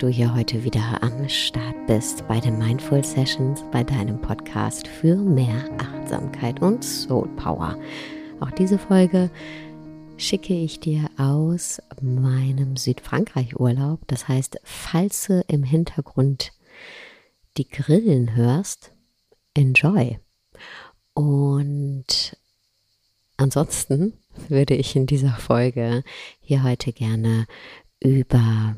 du hier heute wieder am Start bist bei den Mindful Sessions, bei deinem Podcast für mehr Achtsamkeit und Soul Power. Auch diese Folge schicke ich dir aus meinem Südfrankreich-Urlaub. Das heißt, falls du im Hintergrund die Grillen hörst, enjoy. Und ansonsten würde ich in dieser Folge hier heute gerne über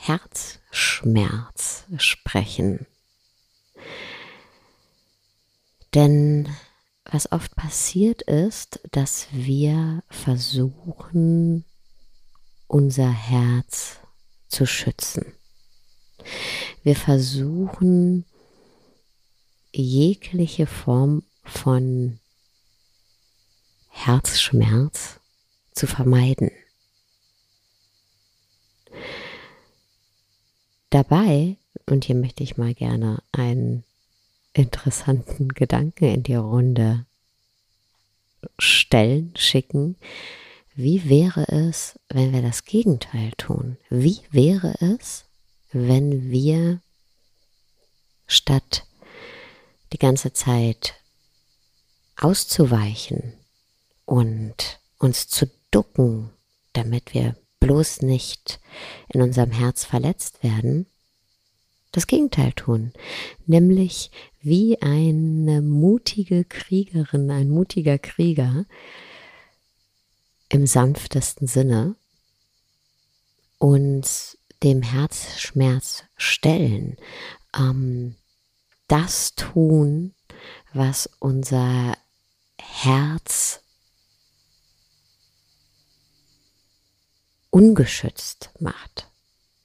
Herzschmerz sprechen. Denn was oft passiert ist, dass wir versuchen, unser Herz zu schützen. Wir versuchen, jegliche Form von Herzschmerz zu vermeiden. Dabei, und hier möchte ich mal gerne einen interessanten Gedanken in die Runde stellen, schicken. Wie wäre es, wenn wir das Gegenteil tun? Wie wäre es, wenn wir statt die ganze Zeit auszuweichen und uns zu ducken, damit wir bloß nicht in unserem Herz verletzt werden, das Gegenteil tun, nämlich wie eine mutige Kriegerin, ein mutiger Krieger im sanftesten Sinne uns dem Herzschmerz stellen, ähm, das tun, was unser Herz ungeschützt macht,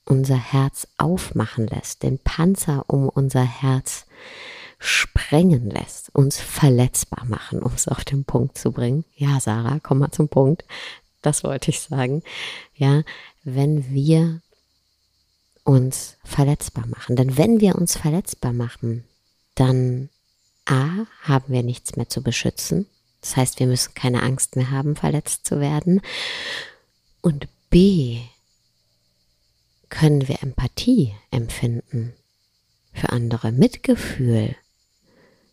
unser Herz aufmachen lässt, den Panzer um unser Herz sprengen lässt, uns verletzbar machen, um es auf den Punkt zu bringen. Ja, Sarah, komm mal zum Punkt. Das wollte ich sagen. Ja, wenn wir uns verletzbar machen. Denn wenn wir uns verletzbar machen, dann A, haben wir nichts mehr zu beschützen. Das heißt, wir müssen keine Angst mehr haben, verletzt zu werden. Und B, können wir Empathie empfinden für andere, Mitgefühl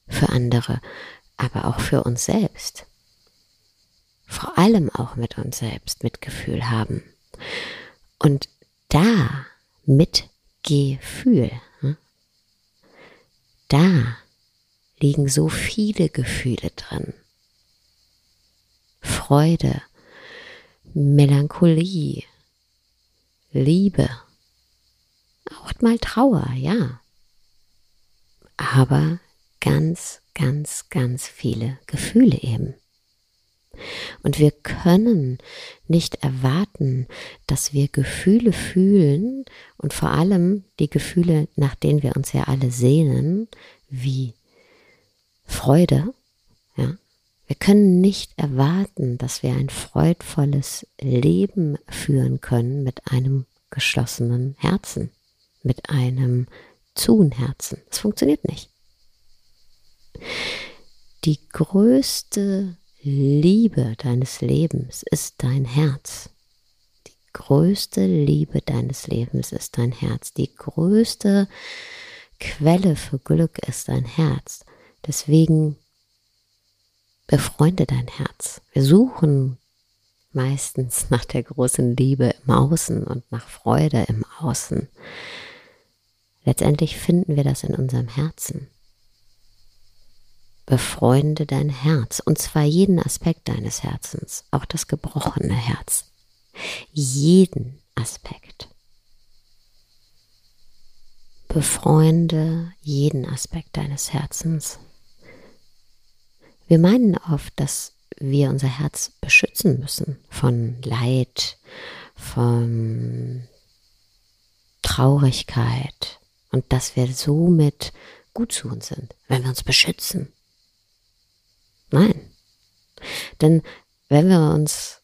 für andere, aber auch für uns selbst. Vor allem auch mit uns selbst Mitgefühl haben. Und da Mitgefühl, hm, da liegen so viele Gefühle drin. Freude, Melancholie, Liebe, auch mal Trauer, ja. Aber ganz, ganz, ganz viele Gefühle eben. Und wir können nicht erwarten, dass wir Gefühle fühlen und vor allem die Gefühle, nach denen wir uns ja alle sehnen, wie Freude, ja. Wir können nicht erwarten, dass wir ein freudvolles Leben führen können mit einem geschlossenen Herzen, mit einem zuen Herzen. Es funktioniert nicht. Die größte Liebe deines Lebens ist dein Herz. Die größte Liebe deines Lebens ist dein Herz. Die größte Quelle für Glück ist dein Herz. Deswegen befreunde dein Herz. Wir suchen meistens nach der großen Liebe im Außen und nach Freude im Außen. Letztendlich finden wir das in unserem Herzen. Befreunde dein Herz, und zwar jeden Aspekt deines Herzens, auch das gebrochene Herz. Jeden Aspekt. Befreunde jeden Aspekt deines Herzens. Wir meinen oft, dass wir unser Herz beschützen müssen von Leid, von Traurigkeit und dass wir somit gut zu uns sind, wenn wir uns beschützen. Nein. Denn wenn wir uns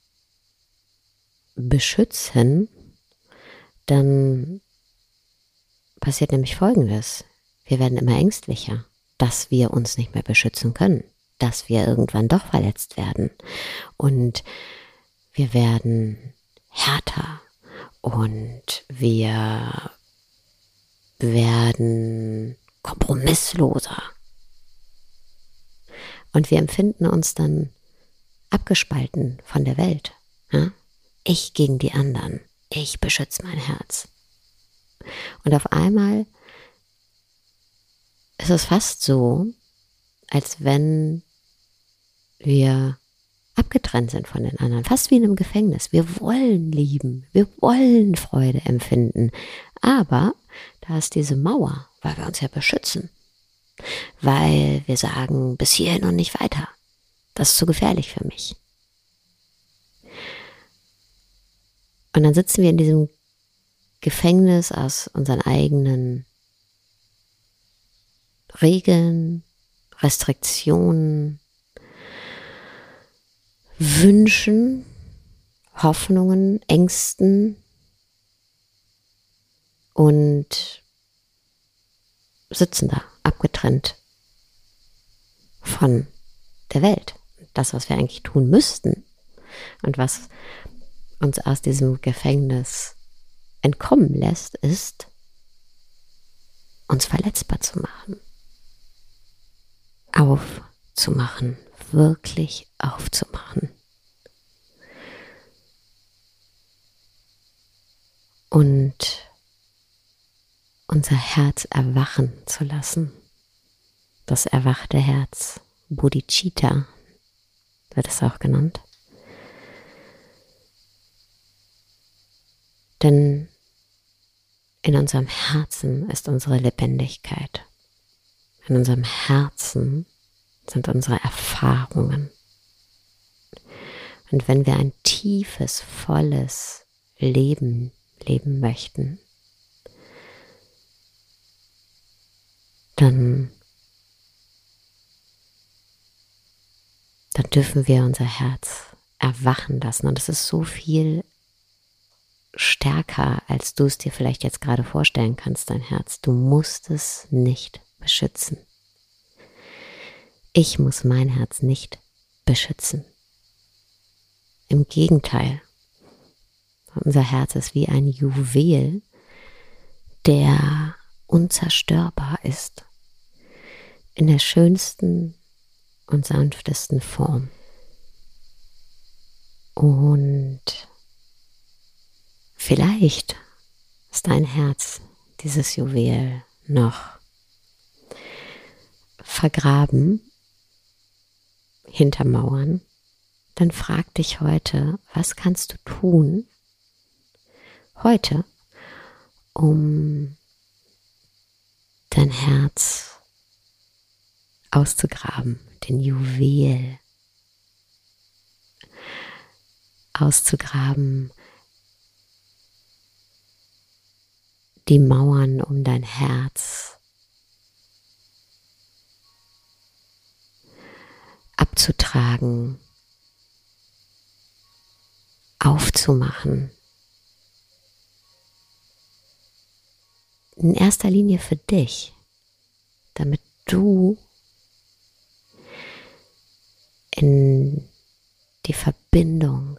beschützen, dann passiert nämlich Folgendes. Wir werden immer ängstlicher, dass wir uns nicht mehr beschützen können, dass wir irgendwann doch verletzt werden. Und wir werden härter und wir werden kompromissloser. Und wir empfinden uns dann abgespalten von der Welt. Ich gegen die anderen. Ich beschütze mein Herz. Und auf einmal ist es fast so, als wenn wir abgetrennt sind von den anderen, fast wie in einem Gefängnis. Wir wollen lieben, wir wollen Freude empfinden, aber da ist diese Mauer, weil wir uns ja beschützen, weil wir sagen, bis hierhin und nicht weiter. Das ist zu gefährlich für mich. Und dann sitzen wir in diesem Gefängnis aus unseren eigenen Regeln, Restriktionen, Wünschen, Hoffnungen, Ängsten und sitzen da abgetrennt von der Welt. Das, was wir eigentlich tun müssten und was uns aus diesem Gefängnis entkommen lässt, ist, uns verletzbar zu machen. Aufzumachen, wirklich aufzumachen. Und unser Herz erwachen zu lassen. Das erwachte Herz, Bodhicitta wird es auch genannt. Denn in unserem Herzen ist unsere Lebendigkeit. In unserem Herzen sind unsere Erfahrungen. Und wenn wir ein tiefes, volles Leben leben möchten, dann, dann dürfen wir unser Herz erwachen lassen. Und es ist so viel stärker, als du es dir vielleicht jetzt gerade vorstellen kannst, dein Herz. Du musst es nicht beschützen. Ich muss mein Herz nicht beschützen. Im Gegenteil, unser Herz ist wie ein Juwel, der unzerstörbar ist, in der schönsten und sanftesten Form. Und Vielleicht ist dein Herz, dieses Juwel, noch vergraben hinter Mauern. Dann frag dich heute, was kannst du tun heute, um dein Herz auszugraben, den Juwel auszugraben, die Mauern um dein Herz abzutragen, aufzumachen. In erster Linie für dich, damit du in die Verbindung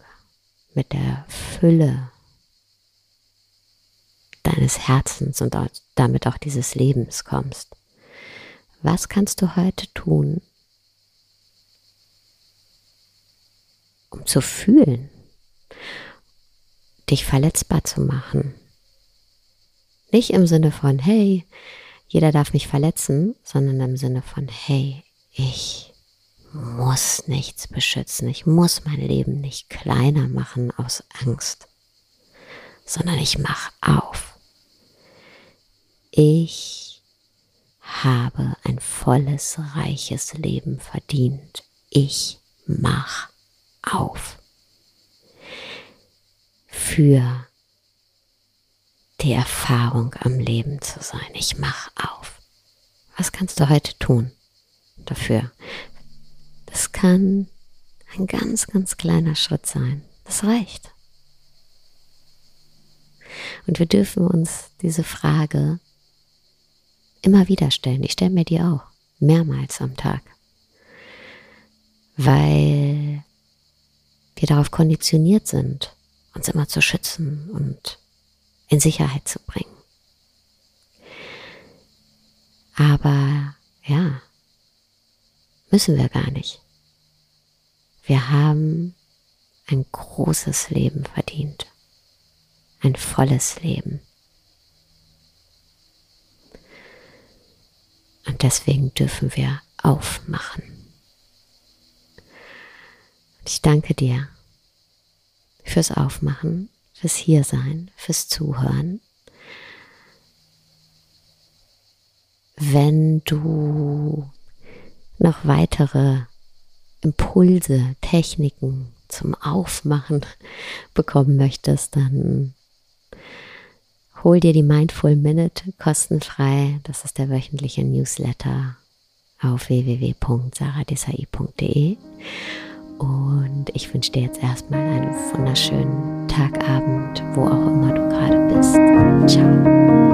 mit der Fülle deines Herzens und damit auch dieses Lebens kommst. Was kannst du heute tun, um zu fühlen, dich verletzbar zu machen? Nicht im Sinne von, hey, jeder darf mich verletzen, sondern im Sinne von, hey, ich muss nichts beschützen, ich muss mein Leben nicht kleiner machen aus Angst, sondern ich mache auf. Ich habe ein volles, reiches Leben verdient. Ich mach auf. Für die Erfahrung am Leben zu sein. Ich mach auf. Was kannst du heute tun dafür? Das kann ein ganz, ganz kleiner Schritt sein. Das reicht. Und wir dürfen uns diese Frage immer wieder stellen. Ich stelle mir die auch mehrmals am Tag, weil wir darauf konditioniert sind, uns immer zu schützen und in Sicherheit zu bringen. Aber ja, müssen wir gar nicht. Wir haben ein großes Leben verdient. Ein volles Leben. Und deswegen dürfen wir aufmachen. Und ich danke dir fürs Aufmachen, fürs Hiersein, fürs Zuhören. Wenn du noch weitere Impulse, Techniken zum Aufmachen bekommen möchtest, dann hol dir die Mindful Minute kostenfrei. Das ist der wöchentliche Newsletter auf www.saradesai.de. Und ich wünsche dir jetzt erstmal einen wunderschönen Tagabend, wo auch immer du gerade bist. Ciao.